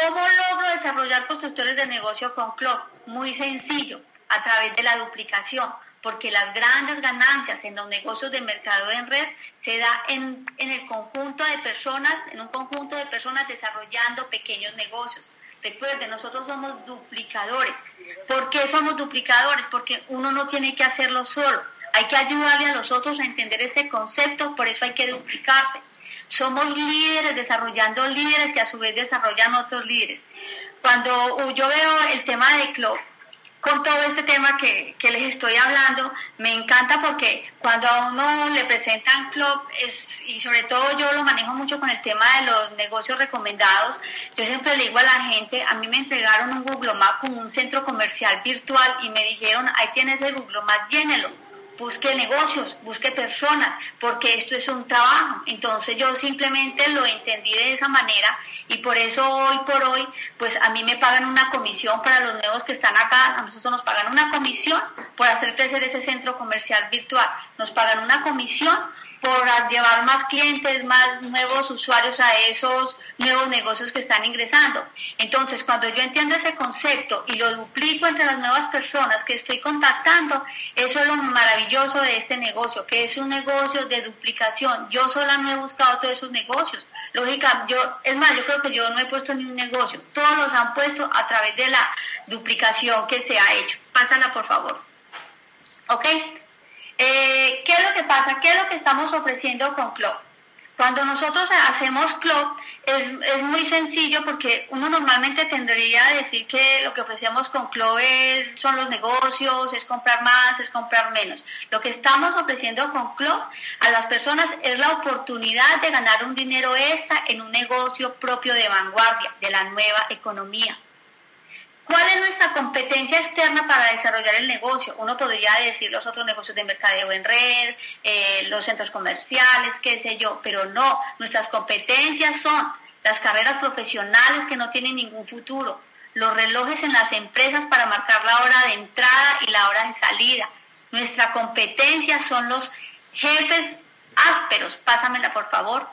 ¿Cómo logro desarrollar constructores de negocio con Club? Muy sencillo, a través de la duplicación, porque las grandes ganancias en los negocios de mercado en red se da en, en el conjunto de personas, en un conjunto de personas desarrollando pequeños negocios. Recuerden, nosotros somos duplicadores. ¿Por qué somos duplicadores? Porque uno no tiene que hacerlo solo. Hay que ayudarle a los otros a entender este concepto, por eso hay que duplicarse. Somos líderes desarrollando líderes que a su vez desarrollan otros líderes. Cuando yo veo el tema de club, con todo este tema que, les estoy hablando, me encanta porque cuando a uno le presentan club, es, y sobre todo yo lo manejo mucho con el tema de los negocios recomendados, yo siempre le digo a la gente, a mí me entregaron un Google Map como un centro comercial virtual y me dijeron, ahí tienes el Google Map, llénelo busque negocios, busque personas, porque esto es un trabajo. Entonces yo simplemente lo entendí de esa manera y por eso hoy por hoy, pues a mí me pagan una comisión para los nuevos que están acá, a nosotros nos pagan una comisión por hacer crecer ese centro comercial virtual, nos pagan una comisión por llevar más clientes, más nuevos usuarios a esos nuevos negocios que están ingresando. Entonces, cuando yo entiendo ese concepto y lo duplico entre las nuevas personas que estoy contactando, eso es lo maravilloso de este negocio, que es un negocio de duplicación. Yo sola no he buscado todos esos negocios. Lógica, yo, es más, yo creo que yo no he puesto ni un negocio. Todos los han puesto a través de la duplicación que se ha hecho. Pásala, por favor. ¿Ok? Eh, ¿Qué es lo que pasa? ¿Qué es lo que estamos ofreciendo con Club? Cuando nosotros hacemos Club es, muy sencillo porque uno normalmente tendría que decir que lo que ofrecemos con Club son los negocios, es comprar más, es comprar menos. Lo que estamos ofreciendo con Club a las personas es la oportunidad de ganar un dinero extra en un negocio propio de vanguardia, de la nueva economía. ¿Cuál es nuestra competencia externa para desarrollar el negocio? Uno podría decir los otros negocios de mercadeo en red, eh, los centros comerciales, qué sé yo, pero no, nuestras competencias son las carreras profesionales que no tienen ningún futuro, los relojes en las empresas para marcar la hora de entrada y la hora de salida. Nuestra competencia son los jefes ásperos, pásamela por favor,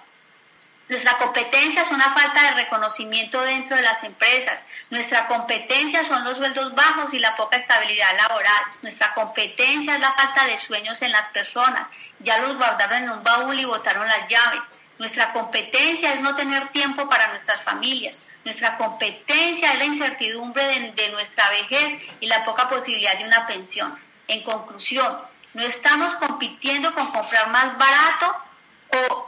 nuestra competencia es una falta de reconocimiento dentro de las empresas. Nuestra competencia son los sueldos bajos y la poca estabilidad laboral. Nuestra competencia es la falta de sueños en las personas. Ya los guardaron en un baúl y botaron las llaves. Nuestra competencia es no tener tiempo para nuestras familias. Nuestra competencia es la incertidumbre de, nuestra vejez y la poca posibilidad de una pensión. En conclusión, no estamos compitiendo con comprar más barato o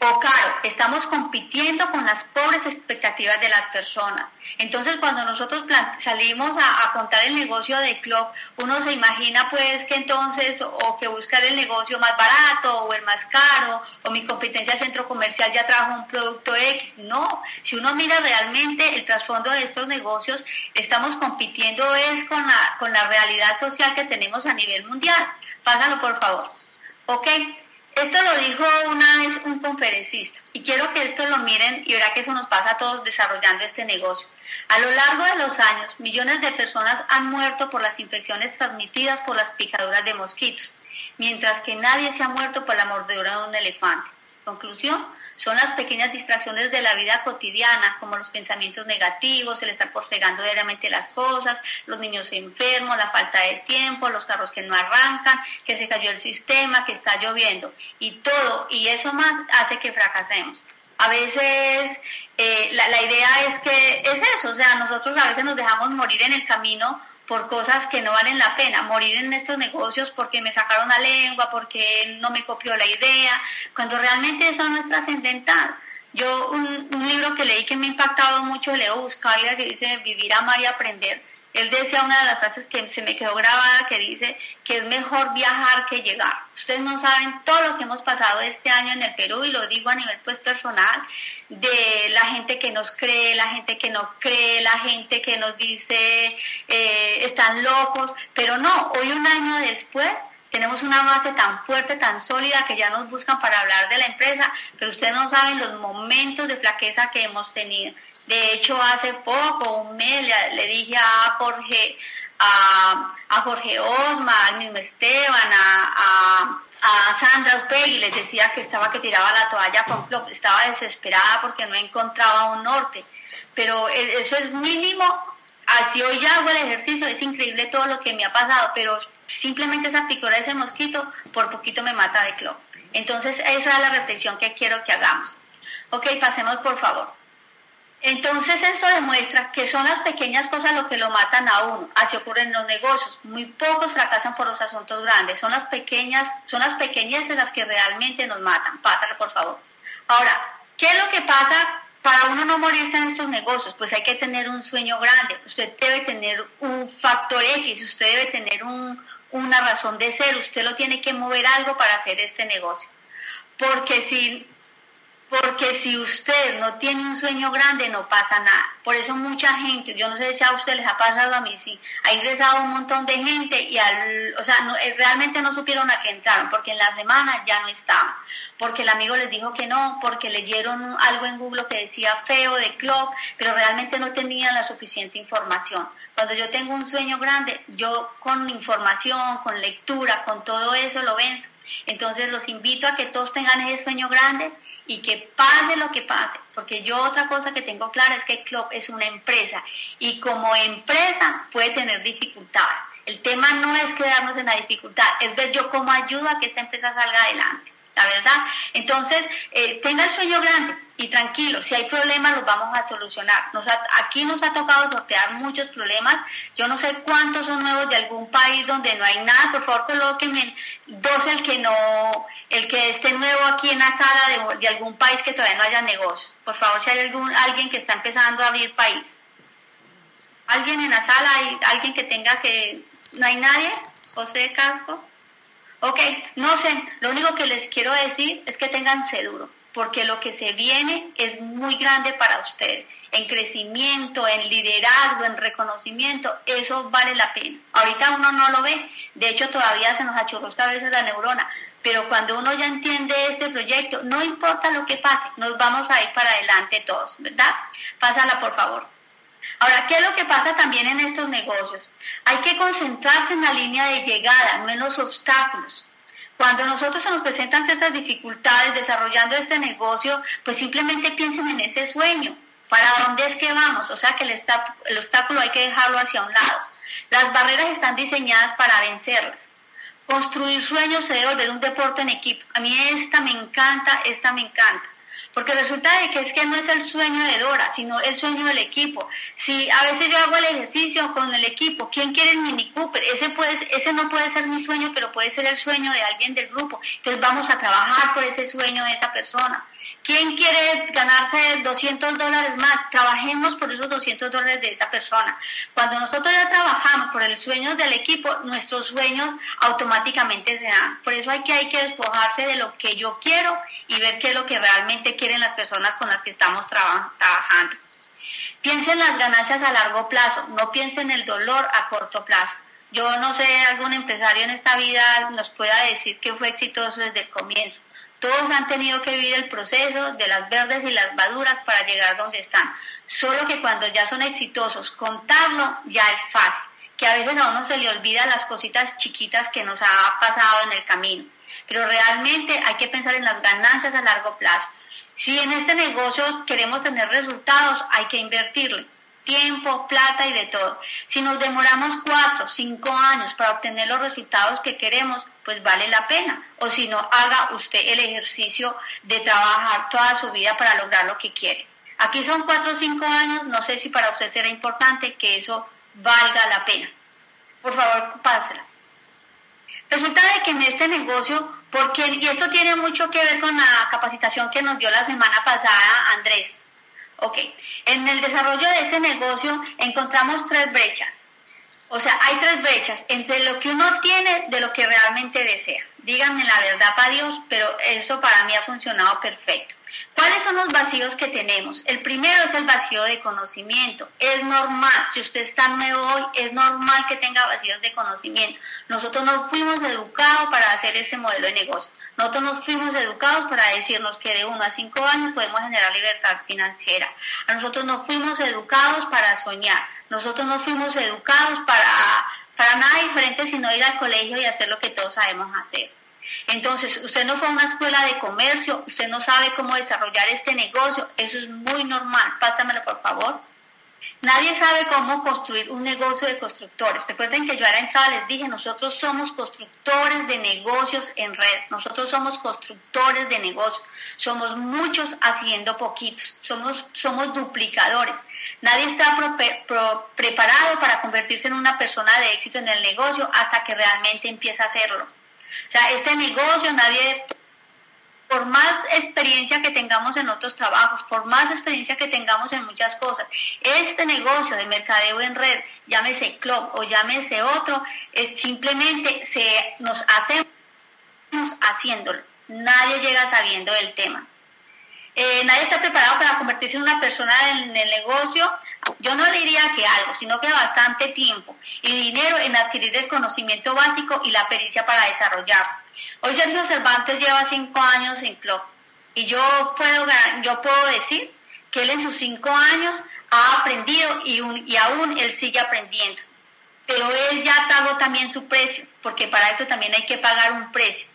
o caro, estamos compitiendo con las pobres expectativas de las personas. Entonces, cuando nosotros salimos a, contar el negocio de club, uno se imagina pues que entonces, o que buscar el negocio más barato, o el más caro, o mi competencia centro comercial ya trajo un producto X. No, si uno mira realmente el trasfondo de estos negocios, estamos compitiendo es con la, con la realidad social que tenemos a nivel mundial. Pásalo, por favor. ¿Ok? Esto lo dijo una vez un conferencista y quiero que esto lo miren y verá que eso nos pasa a todos desarrollando este negocio. A lo largo de los años, millones de personas han muerto por las infecciones transmitidas por las picaduras de mosquitos, mientras que nadie se ha muerto por la mordedura de un elefante. Conclusión, son las pequeñas distracciones de la vida cotidiana, como los pensamientos negativos, el estar postergando diariamente las cosas, los niños enfermos, la falta de tiempo, los carros que no arrancan, que se cayó el sistema, que está lloviendo, y todo, y eso más hace que fracasemos. A veces eh, la, la idea es que es eso, o sea, nosotros a veces nos dejamos morir en el camino por cosas que no valen la pena, morir en estos negocios porque me sacaron la lengua, porque no me copió la idea, cuando realmente eso no es trascendental. Yo un, libro que leí que me ha impactado mucho, Leo Buscaglia, que dice Vivir, amar y aprender. Él decía una de las frases que se me quedó grabada, que dice que es mejor viajar que llegar. Ustedes no saben todo lo que hemos pasado este año en el Perú y lo digo a nivel pues personal, de la gente que nos cree, la gente que no cree, la gente que nos dice eh, están locos, pero no, hoy un año después tenemos una base tan fuerte, tan sólida que ya nos buscan para hablar de la empresa, pero ustedes no saben los momentos de flaqueza que hemos tenido. De hecho, hace poco, un mes, le, dije a Jorge, a, Jorge Osma, al mismo Esteban, a, Sandra Upegui, les decía que estaba que tiraba la toalla Club, estaba desesperada porque no encontraba un norte. Pero e, eso es mínimo, así hoy ya hago el ejercicio, es increíble todo lo que me ha pasado, pero simplemente esa picora de ese mosquito por poquito me mata de club. Entonces esa es la reflexión que quiero que hagamos. Ok, pasemos por favor. Entonces eso demuestra que son las pequeñas cosas lo que lo matan a uno. Así ocurre en los negocios. Muy pocos fracasan por los asuntos grandes. Son las pequeñas, son las pequeñeces las que realmente nos matan. Pásalo por favor. Ahora, ¿qué es lo que pasa para uno no morirse en estos negocios? Pues hay que tener un sueño grande. Usted debe tener un factor X. Usted debe tener una razón de ser. Usted lo tiene que mover algo para hacer este negocio. Porque si porque si usted no tiene un sueño grande, no pasa nada. Por eso mucha gente, yo no sé si a usted les ha pasado a mí, sí, ha ingresado un montón de gente y al, o sea, eh, realmente no supieron a qué entraron, porque en la semana ya no estaban, porque el amigo les dijo que no, porque leyeron algo en Google que decía feo de club, pero realmente no tenían la suficiente información. Cuando yo tengo un sueño grande, yo con información, con lectura, con todo eso lo venzo. Entonces los invito a que todos tengan ese sueño grande y que pase lo que pase, porque yo otra cosa que tengo clara es que Club es una empresa y como empresa puede tener dificultades. El tema no es quedarnos en la dificultad, es ver yo cómo ayudo a que esta empresa salga adelante la verdad. Entonces, eh, tenga el sueño grande y tranquilo, si hay problemas los vamos a solucionar. Nos aquí nos ha tocado sortear muchos problemas, yo no sé cuántos son nuevos de algún país donde no hay nada, por favor colóquenme dos el que no, el que esté nuevo aquí en la sala de, de algún país que todavía no haya negocio. Por favor, si hay algún, alguien que está empezando a abrir país. ¿Alguien en la sala? ¿Hay alguien que tenga que... ¿No hay nadie? José Casco. Ok, no sé, lo único que les quiero decir es que tengan duro, porque lo que se viene es muy grande para ustedes. En crecimiento, en liderazgo, en reconocimiento, eso vale la pena. Ahorita uno no lo ve, de hecho todavía se nos achurrosca a veces la neurona, pero cuando uno ya entiende este proyecto, no importa lo que pase, nos vamos a ir para adelante todos, ¿verdad? Pásala por favor. Ahora, ¿qué es lo que pasa también en estos negocios? Hay que concentrarse en la línea de llegada, no en los obstáculos. Cuando nosotros se nos presentan ciertas dificultades desarrollando este negocio, pues simplemente piensen en ese sueño. ¿Para dónde es que vamos? O sea que el, obstáculo hay que dejarlo hacia un lado. Las barreras están diseñadas para vencerlas. Construir sueños se debe volver un deporte en equipo. A mí esta me encanta, esta me encanta. Porque resulta de que es que no es el sueño de Dora, sino el sueño del equipo. Si a veces yo hago el ejercicio con el equipo, ¿quién quiere el Mini Cooper? Ese, puede, ese no puede ser mi sueño, pero puede ser el sueño de alguien del grupo. Entonces vamos a trabajar por ese sueño de esa persona. ¿Quién quiere ganarse 200 dólares más? Trabajemos por esos 200 dólares de esa persona. Cuando nosotros ya trabajamos por el sueño del equipo, nuestros sueños automáticamente se dan. Por eso hay que, hay que despojarse de lo que yo quiero y ver qué es lo que realmente quieren las personas con las que estamos trabajando. Piensen en las ganancias a largo plazo, no piensen en el dolor a corto plazo. Yo no sé, algún empresario en esta vida nos pueda decir que fue exitoso desde el comienzo. Todos han tenido que vivir el proceso de las verdes y las maduras para llegar donde están. Solo que cuando ya son exitosos, contarlo ya es fácil. Que a veces a uno se le olvida las cositas chiquitas que nos ha pasado en el camino. Pero realmente hay que pensar en las ganancias a largo plazo. Si en este negocio queremos tener resultados, hay que invertirle tiempo, plata y de todo. Si nos demoramos cuatro, cinco años para obtener los resultados que queremos, pues vale la pena. O si no, haga usted el ejercicio de trabajar toda su vida para lograr lo que quiere. Aquí son cuatro o cinco años, no sé si para usted será importante que eso valga la pena. Por favor, pásela. Resulta de que en este negocio, porque, y esto tiene mucho que ver con la capacitación que nos dio la semana pasada Andrés, Ok, en el desarrollo de este negocio encontramos tres brechas. O sea, hay tres brechas entre lo que uno tiene de lo que realmente desea. Díganme la verdad para Dios, pero eso para mí ha funcionado perfecto. ¿Cuáles son los vacíos que tenemos? El primero es el vacío de conocimiento. Es normal, si usted está nuevo hoy, es normal que tenga vacíos de conocimiento. Nosotros no fuimos educados para hacer este modelo de negocio. Nosotros nos fuimos educados para decirnos que de 1 a 5 años podemos generar libertad financiera. A nosotros nos fuimos educados para soñar. Nosotros no fuimos educados para, para nada diferente sino ir al colegio y hacer lo que todos sabemos hacer. Entonces, usted no fue a una escuela de comercio, usted no sabe cómo desarrollar este negocio, eso es muy normal. Pásamelo, por favor. Nadie sabe cómo construir un negocio de constructores. Recuerden que yo a la entrada les dije, nosotros somos constructores de negocios en red. Nosotros somos constructores de negocios. Somos muchos haciendo poquitos. Somos, somos duplicadores. Nadie está preparado para convertirse en una persona de éxito en el negocio hasta que realmente empieza a hacerlo. O sea, este negocio nadie por más experiencia que tengamos en otros trabajos, por más experiencia que tengamos en muchas cosas, este negocio de mercadeo en red, llámese club o llámese otro, es simplemente se nos hacemos haciéndolo. Nadie llega sabiendo el tema. Eh, nadie está preparado para convertirse en una persona en el negocio. Yo no le diría que algo, sino que bastante tiempo y dinero en adquirir el conocimiento básico y la pericia para desarrollarlo. Hoy Sergio Cervantes lleva cinco años en club y yo puedo, yo puedo decir que él en sus cinco años ha aprendido y, y aún él sigue aprendiendo. Pero él ya pagó también su precio, porque para esto también hay que pagar un precio.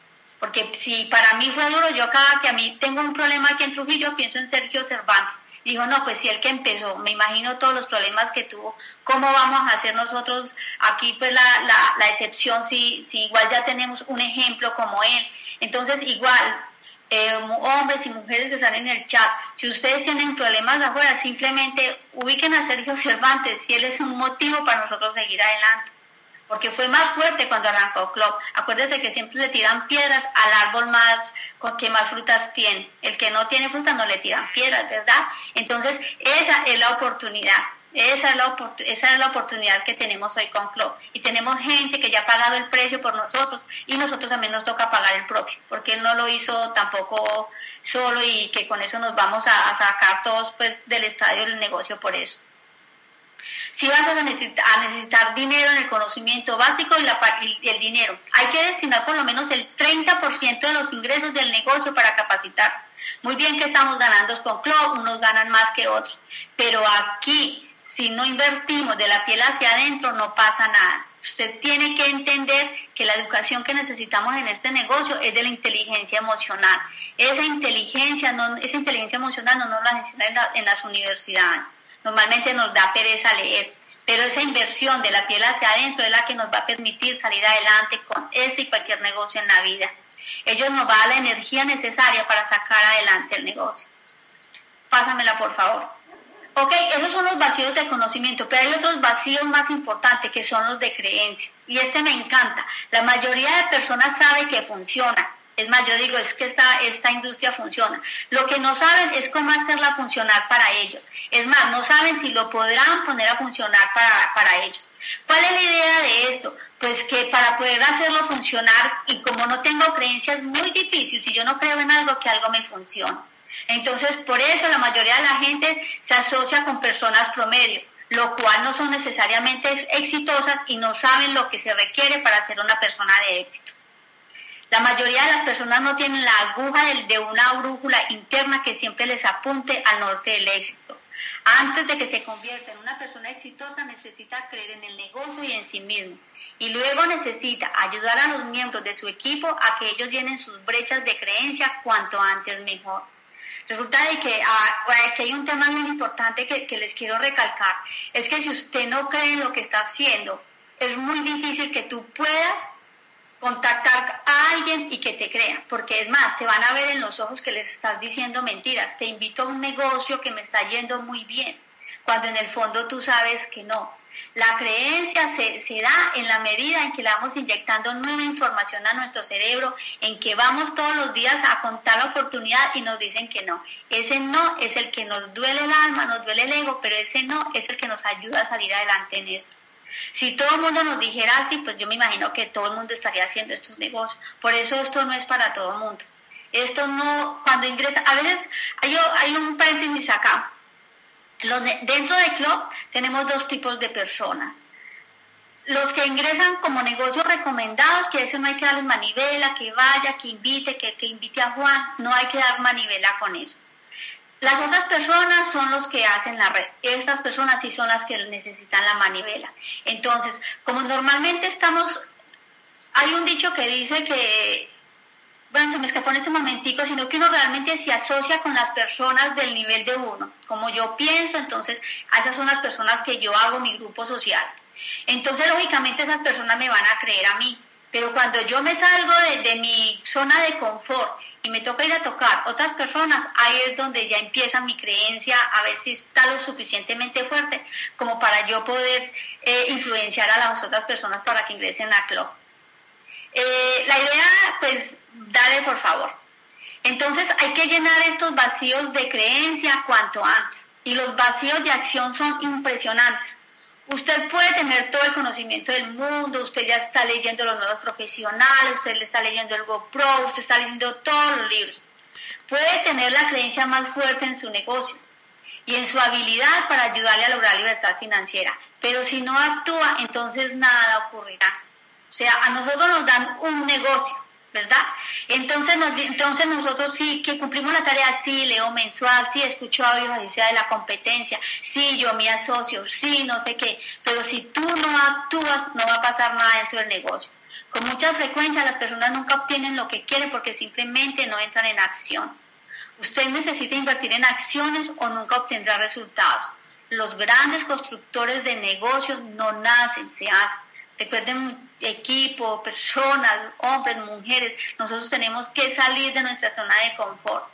Porque si para mí fue duro, yo cada que a mí tengo un problema aquí en Trujillo, pienso en Sergio Cervantes. Digo, no, pues si el que empezó, me imagino todos los problemas que tuvo, ¿cómo vamos a hacer nosotros aquí pues la, la, la excepción si, si igual ya tenemos un ejemplo como él? Entonces, igual, eh, hombres y mujeres que están en el chat, si ustedes tienen problemas afuera, simplemente ubiquen a Sergio Cervantes, si él es un motivo para nosotros seguir adelante. Porque fue más fuerte cuando arrancó Club. Acuérdense que siempre le tiran piedras al árbol más que más frutas tiene. El que no tiene frutas no le tiran piedras, ¿verdad? Entonces, esa es la oportunidad. Esa es, la, esa es la oportunidad que tenemos hoy con Club. Y tenemos gente que ya ha pagado el precio por nosotros y nosotros también nos toca pagar el propio, porque él no lo hizo tampoco solo y que con eso nos vamos a, a sacar todos pues del estadio del negocio por eso. Si vas a necesitar, dinero en el conocimiento básico y, el dinero, hay que destinar por lo menos el 30% de los ingresos del negocio para capacitarse. Muy bien que estamos ganando con Club, unos ganan más que otros, pero aquí, si no invertimos de la piel hacia adentro, no pasa nada. Usted tiene que entender que la educación que necesitamos en este negocio es de la inteligencia emocional. Esa inteligencia, esa inteligencia emocional no nos la necesitan en las universidades normalmente nos da pereza leer, pero esa inversión de la piel hacia adentro es la que nos va a permitir salir adelante con este y cualquier negocio en la vida. Ellos nos va a dar la energía necesaria para sacar adelante el negocio. Pásamela, por favor. Ok, esos son los vacíos de conocimiento, pero hay otros vacíos más importantes que son los de creencia. Y este me encanta. La mayoría de personas sabe que funciona, es más, yo digo, es que esta, esta industria funciona. Lo que no saben es cómo hacerla funcionar para ellos. Es más, no saben si lo podrán poner a funcionar para, para ellos. ¿Cuál es la idea de esto? Pues que para poder hacerlo funcionar, y como no tengo creencias, es muy difícil si yo no creo en algo que algo me funcione. Entonces, por eso la mayoría de la gente se asocia con personas promedio, lo cual no son necesariamente exitosas y no saben lo que se requiere para ser una persona de éxito. La mayoría de las personas no tienen la aguja de una brújula interna que siempre les apunte al norte del éxito. Antes de que se convierta en una persona exitosa necesita creer en el negocio y en sí mismo. Y luego necesita ayudar a los miembros de su equipo a que ellos llenen sus brechas de creencia cuanto antes mejor. Resulta de que, ah, hay un tema muy importante que, que les quiero recalcar. Es que si usted no cree en lo que está haciendo, es muy difícil que tú puedas contactar a alguien y que te crea, porque es más, te van a ver en los ojos que les estás diciendo mentiras, te invito a un negocio que me está yendo muy bien, cuando en el fondo tú sabes que no. La creencia se, da en la medida en que le vamos inyectando nueva información a nuestro cerebro, en que vamos todos los días a contar la oportunidad y nos dicen que no. Ese no es el que nos duele el alma, nos duele el ego, pero ese no es el que nos ayuda a salir adelante en esto. Si todo el mundo nos dijera así, pues yo me imagino que todo el mundo estaría haciendo estos negocios. Por eso esto no es para todo el mundo. Esto no, cuando ingresa, a veces hay, un paréntesis acá. dentro del club tenemos dos tipos de personas. Los que ingresan como negocios recomendados, que eso no hay que darles manivela, que vaya, que invite, que, que invite a Juan, no hay que dar manivela con eso. Las otras personas son los que hacen la red. Estas personas sí son las que necesitan la manivela. Entonces, como normalmente estamos, hay un dicho que dice que bueno, se me escapó en este momentico, sino que uno realmente se asocia con las personas del nivel de uno. Como yo pienso, entonces, esas son las personas que yo hago mi grupo social. Entonces, lógicamente, esas personas me van a creer a mí. Pero cuando yo me salgo de, mi zona de confort y me toca ir a tocar otras personas, ahí es donde ya empieza mi creencia a ver si está lo suficientemente fuerte como para yo poder eh, influenciar a las otras personas para que ingresen a club. Eh, la idea, pues, dale por favor. Entonces hay que llenar estos vacíos de creencia cuanto antes. Y los vacíos de acción son impresionantes. Usted puede tener todo el conocimiento del mundo, usted ya está leyendo los nuevos profesionales, usted le está leyendo el GoPro, usted está leyendo todos los libros. Puede tener la creencia más fuerte en su negocio y en su habilidad para ayudarle a lograr libertad financiera. Pero si no actúa, entonces nada ocurrirá. O sea, a nosotros nos dan un negocio ¿verdad? Entonces, entonces nosotros sí que cumplimos la tarea, sí leo mensual, sí escucho audio de la competencia, sí yo me asocio, sí no sé qué, pero si tú no actúas no va a pasar nada dentro del negocio. Con mucha frecuencia las personas nunca obtienen lo que quieren porque simplemente no entran en acción. Usted necesita invertir en acciones o nunca obtendrá resultados. Los grandes constructores de negocios no nacen, se hacen. Recuerden, equipo, personas, hombres, mujeres, nosotros tenemos que salir de nuestra zona de confort.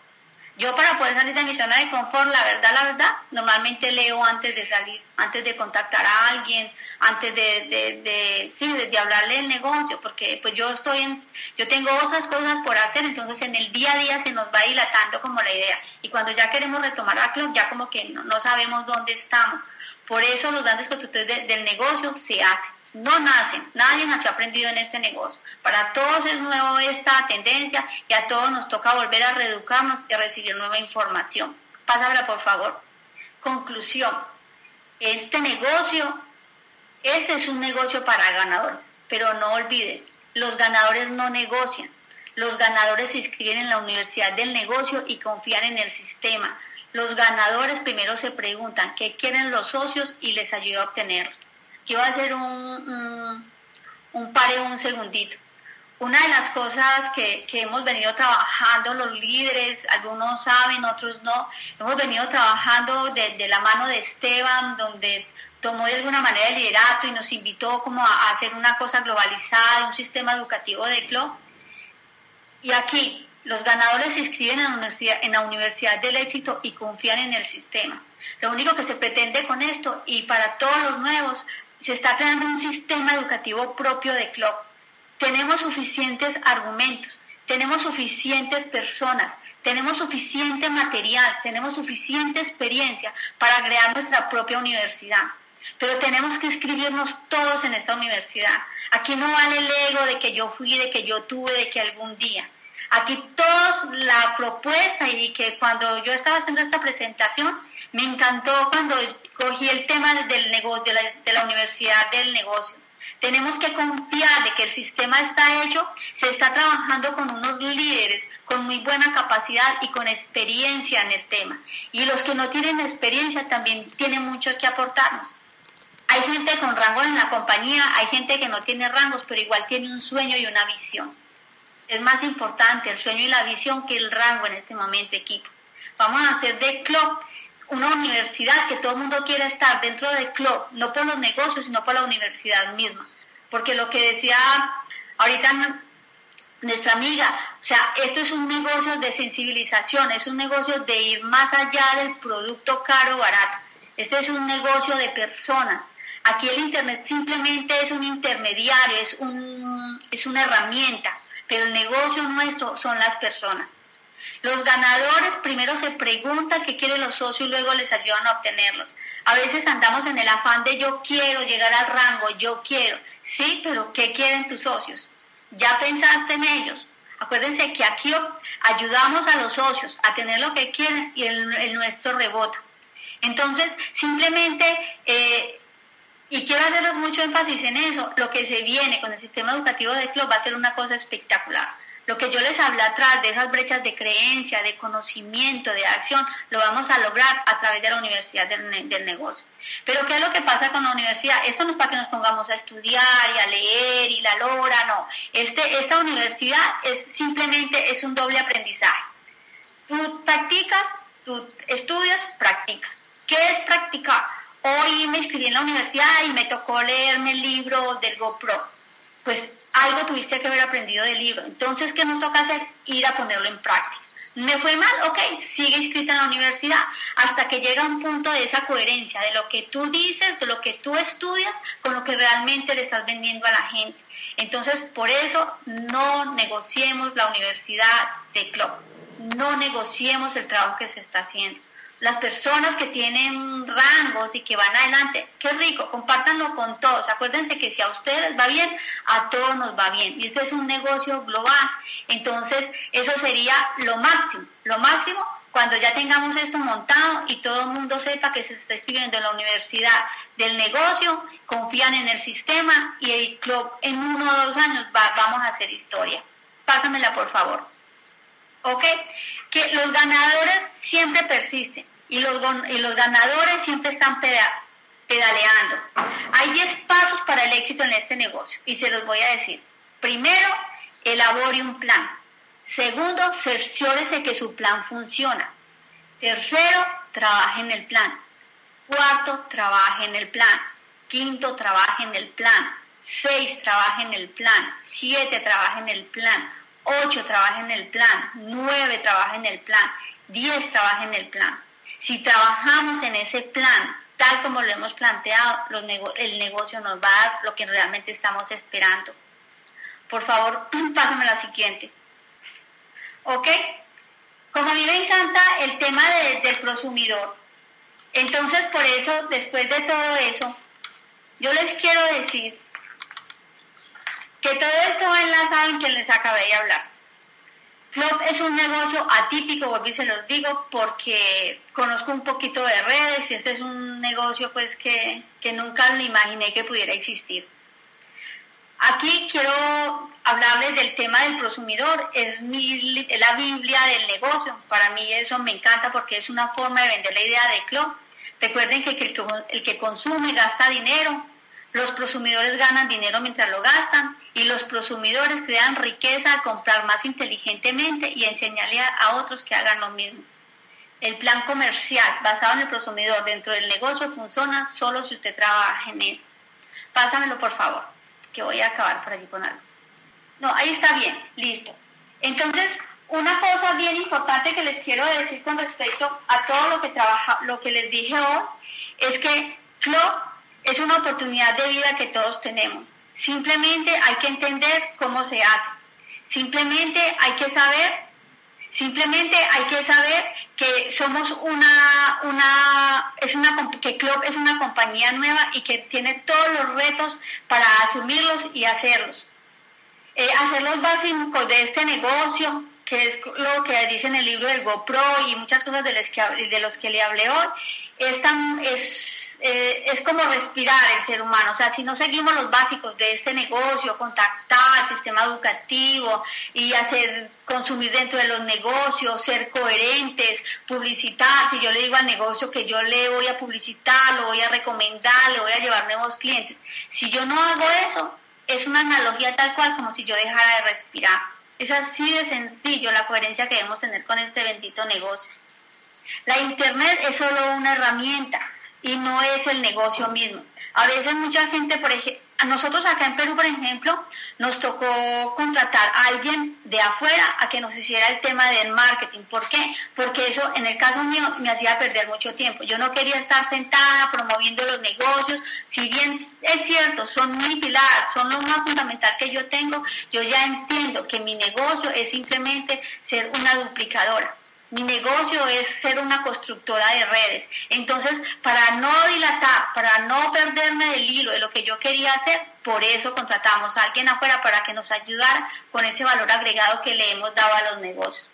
Yo para poder salir de mi zona de confort, la verdad, la verdad, normalmente leo antes de salir, antes de contactar a alguien, antes de, de, sí, de, hablarle del negocio, porque pues yo estoy en, yo tengo otras cosas por hacer, entonces en el día a día se nos va dilatando como la idea. Y cuando ya queremos retomar la club, ya como que no, no sabemos dónde estamos. Por eso los grandes constructores del negocio se hacen no nacen, nadie nació aprendido en este negocio. Para todos es nuevo esta tendencia y a todos nos toca volver a reeducarnos y a recibir nueva información. Pásala, por favor. Conclusión. Este negocio, este es un negocio para ganadores, pero no olviden, los ganadores no negocian. Los ganadores se inscriben en la universidad del negocio y confían en el sistema. Los ganadores primero se preguntan qué quieren los socios y les ayuda a obtenerlos. Quiero hacer un, un, un un segundito. Una de las cosas que, hemos venido trabajando los líderes, algunos saben, otros no, hemos venido trabajando de, la mano de Esteban, donde tomó de alguna manera el liderato y nos invitó como a, hacer una cosa globalizada, un sistema educativo de CLO. Y aquí, los ganadores se inscriben en la, universidad, en la Universidad del Éxito y confían en el sistema. Lo único que se pretende con esto, y para todos los nuevos, se está creando un sistema educativo propio de club. Tenemos suficientes argumentos, tenemos suficientes personas, tenemos suficiente material, tenemos suficiente experiencia para crear nuestra propia universidad. Pero tenemos que escribirnos todos en esta universidad. Aquí no vale el ego de que yo fui, de que yo tuve, de que algún día. Aquí todos la propuesta y que cuando yo estaba haciendo esta presentación, me encantó cuando cogí el tema del negocio, de la, universidad del negocio. Tenemos que confiar de que el sistema está hecho, se está trabajando con unos líderes con muy buena capacidad y con experiencia en el tema. Y los que no tienen experiencia también tienen mucho que aportarnos. Hay gente con rango en la compañía, hay gente que no tiene rangos, pero igual tiene un sueño y una visión. Es más importante el sueño y la visión que el rango en este momento, equipo. Vamos a hacer de club una universidad que todo el mundo quiere estar dentro del club, no por los negocios, sino por la universidad misma. Porque lo que decía ahorita nuestra amiga, o sea, esto es un negocio de sensibilización, es un negocio de ir más allá del producto caro o barato. Este es un negocio de personas. Aquí el Internet simplemente es un intermediario, es, un, es una herramienta, pero el negocio nuestro son las personas. Los ganadores primero se preguntan qué quieren los socios y luego les ayudan a obtenerlos. A veces andamos en el afán de yo quiero llegar al rango, yo quiero. Sí, pero ¿qué quieren tus socios? ¿Ya pensaste en ellos? Acuérdense que aquí ayudamos a los socios a tener lo que quieren y el, nuestro rebota. Entonces, simplemente, eh, y quiero hacer mucho énfasis en eso, lo que se viene con el sistema educativo de Club va a ser una cosa espectacular. Lo que yo les hablé atrás de esas brechas de creencia, de conocimiento, de acción, lo vamos a lograr a través de la universidad del, del negocio. Pero ¿qué es lo que pasa con la universidad? Esto no es para que nos pongamos a estudiar y a leer y la lora, no. Este, esta universidad es simplemente es un doble aprendizaje. Tú practicas, tú estudias, practicas. ¿Qué es practicar? Hoy me inscribí en la universidad y me tocó leerme el libro del GoPro. Pues algo tuviste que haber aprendido del libro. Entonces, ¿qué nos toca hacer? Ir a ponerlo en práctica. ¿Me fue mal? Ok, sigue inscrita en la universidad hasta que llega un punto de esa coherencia, de lo que tú dices, de lo que tú estudias, con lo que realmente le estás vendiendo a la gente. Entonces, por eso no negociemos la universidad de club, no negociemos el trabajo que se está haciendo las personas que tienen rangos y que van adelante, qué rico, compártanlo con todos. Acuérdense que si a ustedes va bien, a todos nos va bien. Y este es un negocio global. Entonces, eso sería lo máximo. Lo máximo cuando ya tengamos esto montado y todo el mundo sepa que se está escribiendo en la universidad del negocio, confían en el sistema y el club en uno o dos años vamos a hacer historia. Pásamela, por favor. ¿Ok? Que los ganadores siempre persisten y los, y los ganadores siempre están pedaleando. Hay 10 pasos para el éxito en este negocio y se los voy a decir. Primero, elabore un plan. Segundo, cerciórese que su plan funciona. Tercero, trabaje en el plan. Cuarto, trabaje en el plan. Quinto, trabaje en el plan. Seis, trabaje en el plan. Siete, trabaje en el plan. Ocho, trabaje en el plan. Nueve, trabaje en el plan. Diez, trabaje en el plan. Si trabajamos en ese plan, tal como lo hemos planteado, el negocio nos va a dar lo que realmente estamos esperando. Por favor, pásame la siguiente. ¿Ok? Como a mí me encanta el tema del prosumidor, entonces por eso, después de todo eso, yo les quiero decir que todo esto va enlazado en que les acabé de hablar. Club es un negocio atípico, volví se los digo, porque conozco un poquito de redes y este es un negocio pues que, que nunca me imaginé que pudiera existir. Aquí quiero hablarles del tema del prosumidor, es, mi, la Biblia del negocio, para mí eso me encanta porque es una forma de vender la idea de club. Recuerden que el, que el que consume gasta dinero, los prosumidores ganan dinero mientras lo gastan y los prosumidores crean riqueza al comprar más inteligentemente y enseñarle a otros que hagan lo mismo. El plan comercial basado en el prosumidor dentro del negocio funciona solo si usted trabaja en él. Pásamelo por favor, que voy a acabar por allí con algo. No, ahí está bien, listo. Entonces, una cosa bien importante que les quiero decir con respecto a todo lo que trabaja, lo que les dije hoy, es que Club es una oportunidad de vida que todos tenemos. Simplemente hay que entender cómo se hace. Simplemente hay que saber, simplemente hay que saber que somos una, una, es una, que Club es una compañía nueva y que tiene todos los retos para asumirlos y hacerlos. Eh, hacer los básicos de este negocio, que es lo que dice en el libro del GoPro y muchas cosas de los que, de los que le hablé hoy, es, tan, es eh, es como respirar el ser humano. O sea, si no seguimos los básicos de este negocio, contactar, sistema educativo y hacer, consumir dentro de los negocios, ser coherentes, publicitar, si yo le digo al negocio que yo le voy a publicitar, lo voy a recomendar, le voy a llevar nuevos clientes. Si yo no hago eso, es una analogía tal cual como si yo dejara de respirar. Es así de sencillo la coherencia que debemos tener con este bendito negocio. La Internet es solo una herramienta y no es el negocio mismo. A veces mucha gente, por ejemplo, a nosotros acá en Perú, por ejemplo, nos tocó contratar a alguien de afuera a que nos hiciera el tema del marketing. ¿Por qué? Porque eso en el caso mío me hacía perder mucho tiempo. Yo no quería estar sentada promoviendo los negocios. Si bien es cierto, son mi pilar, son lo más fundamental que yo tengo, yo ya entiendo que mi negocio es simplemente ser una duplicadora. Mi negocio es ser una constructora de redes. Entonces, para no tratar, para no perderme del hilo de lo que yo quería hacer, por eso contratamos a alguien afuera para que nos ayudara con ese valor agregado que le hemos dado a los negocios.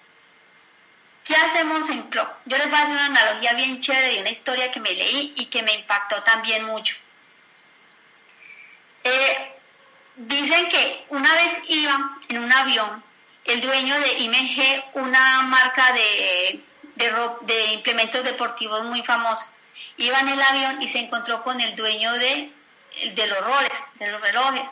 ¿Qué hacemos en Club? Yo les voy a hacer una analogía bien chévere de una historia que me leí y que me impactó también mucho. Eh, dicen que una vez iba en un avión el dueño de IMG, una marca de, de, implementos deportivos muy famosa, iba en el avión y se encontró con el dueño de, de los roles, de los relojes.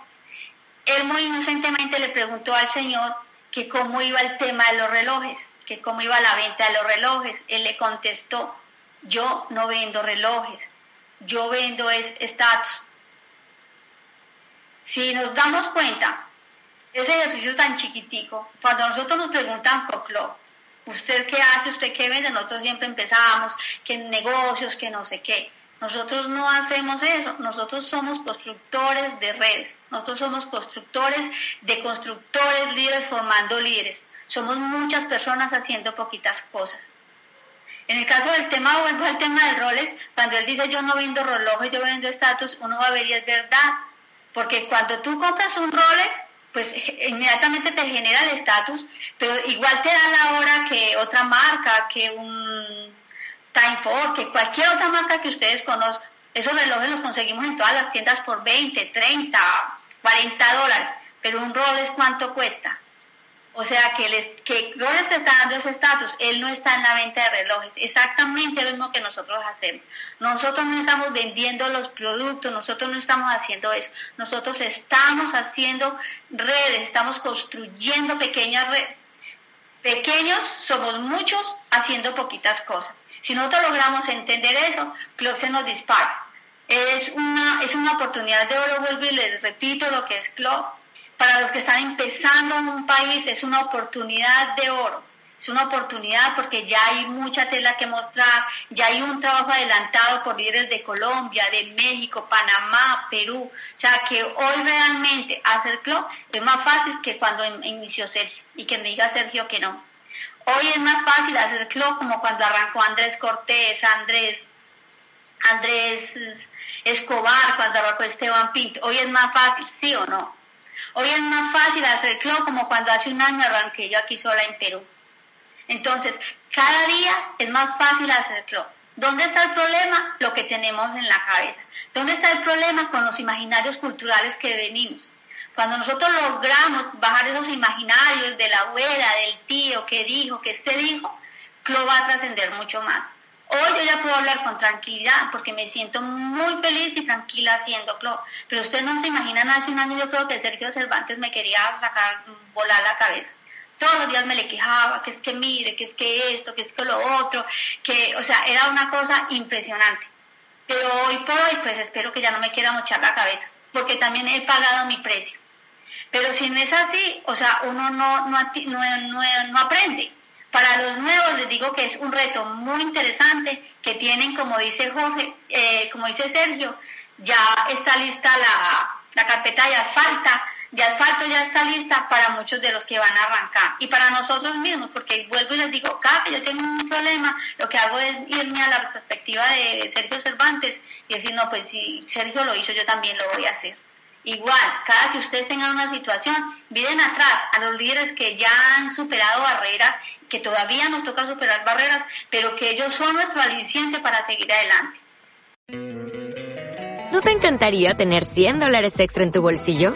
Él muy inocentemente le preguntó al señor que cómo iba el tema de los relojes que cómo iba la venta de los relojes. Él le contestó, yo no vendo relojes, yo vendo es estatus. Si nos damos cuenta, ese ejercicio tan chiquitico, cuando nosotros nos preguntan Coclo, ¿usted qué hace? ¿Usted qué vende? Nosotros siempre empezamos que negocios, que no sé qué. Nosotros no hacemos eso, nosotros somos constructores de redes, nosotros somos constructores de constructores líderes formando líderes. Somos muchas personas haciendo poquitas cosas. En el caso del tema, vuelvo al tema de roles, cuando él dice yo no vendo relojes, yo vendo estatus, uno va a ver y es verdad. Porque cuando tú compras un Rolex, pues inmediatamente te genera el estatus, pero igual te da la hora que otra marca, que un Time For, que cualquier otra marca que ustedes conozcan. Esos relojes los conseguimos en todas las tiendas por 20, 30, 40 dólares, pero un Rolex ¿cuánto cuesta? O sea, que, les, que Rolex está dando ese estatus, él no está en la venta de relojes, exactamente lo mismo que nosotros hacemos. Nosotros no estamos vendiendo los productos, nosotros no estamos haciendo eso, nosotros estamos haciendo redes, estamos construyendo pequeñas redes. Pequeños somos muchos haciendo poquitas cosas. Si nosotros logramos entender eso, Club se nos dispara. Es una, es una oportunidad de oro, vuelvo y les repito lo que es Club para los que están empezando en un país es una oportunidad de oro. Es una oportunidad porque ya hay mucha tela que mostrar, ya hay un trabajo adelantado por líderes de Colombia, de México, Panamá, Perú. O sea que hoy realmente hacer club es más fácil que cuando inició Sergio y que me diga Sergio que no. Hoy es más fácil hacer club como cuando arrancó Andrés Cortés, Andrés, Andrés Escobar, cuando arrancó Esteban Pinto. Hoy es más fácil, ¿sí o no? Hoy es más fácil hacer club como cuando hace un año arranqué yo aquí sola en Perú. Entonces, cada día es más fácil hacer club. ¿Dónde está el problema? Lo que tenemos en la cabeza. ¿Dónde está el problema? Con los imaginarios culturales que venimos. Cuando nosotros logramos bajar esos imaginarios de la abuela, del tío, que dijo, que este dijo, club va a trascender mucho más. Hoy yo ya puedo hablar con tranquilidad porque me siento muy feliz y tranquila haciendo club. Pero ustedes no se imaginan, hace un año yo creo que Sergio Cervantes me quería sacar, volar la cabeza. Todos los días me le quejaba, que es que mire, que es que esto, que es que lo otro, que, o sea, era una cosa impresionante. Pero hoy por hoy, pues espero que ya no me quiera mochar la cabeza, porque también he pagado mi precio. Pero si no es así, o sea, uno no, no, no, no aprende. Para los nuevos les digo que es un reto muy interesante que tienen, como dice Jorge, eh, como dice Sergio, ya está lista la, carpeta de asfalto, de asfalto ya está lista para muchos de los que van a arrancar y para nosotros mismos, porque vuelvo y les digo, cada yo tengo un problema, lo que hago es irme a la perspectiva de Sergio Cervantes y decir, no, pues si Sergio lo hizo, yo también lo voy a hacer. Igual, cada que ustedes tengan una situación, miren atrás a los líderes que ya han superado barreras que todavía nos toca superar barreras, pero que ellos son nuestro aliciente para seguir adelante. ¿No te encantaría tener 100 dólares extra en tu bolsillo?